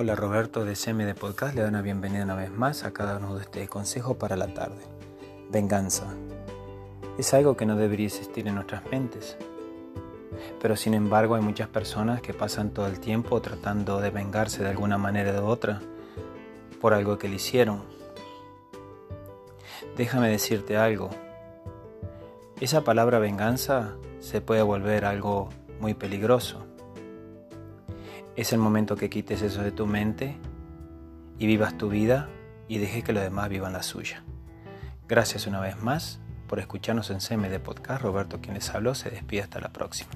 Hola Roberto de CMD Podcast, le doy una bienvenida una vez más a cada uno de este consejo para la tarde. Venganza. Es algo que no debería existir en nuestras mentes. Pero sin embargo hay muchas personas que pasan todo el tiempo tratando de vengarse de alguna manera u otra por algo que le hicieron. Déjame decirte algo. Esa palabra venganza se puede volver algo muy peligroso. Es el momento que quites eso de tu mente y vivas tu vida y dejes que los demás vivan la suya. Gracias una vez más por escucharnos en CMD Podcast. Roberto quien les habló se despide hasta la próxima.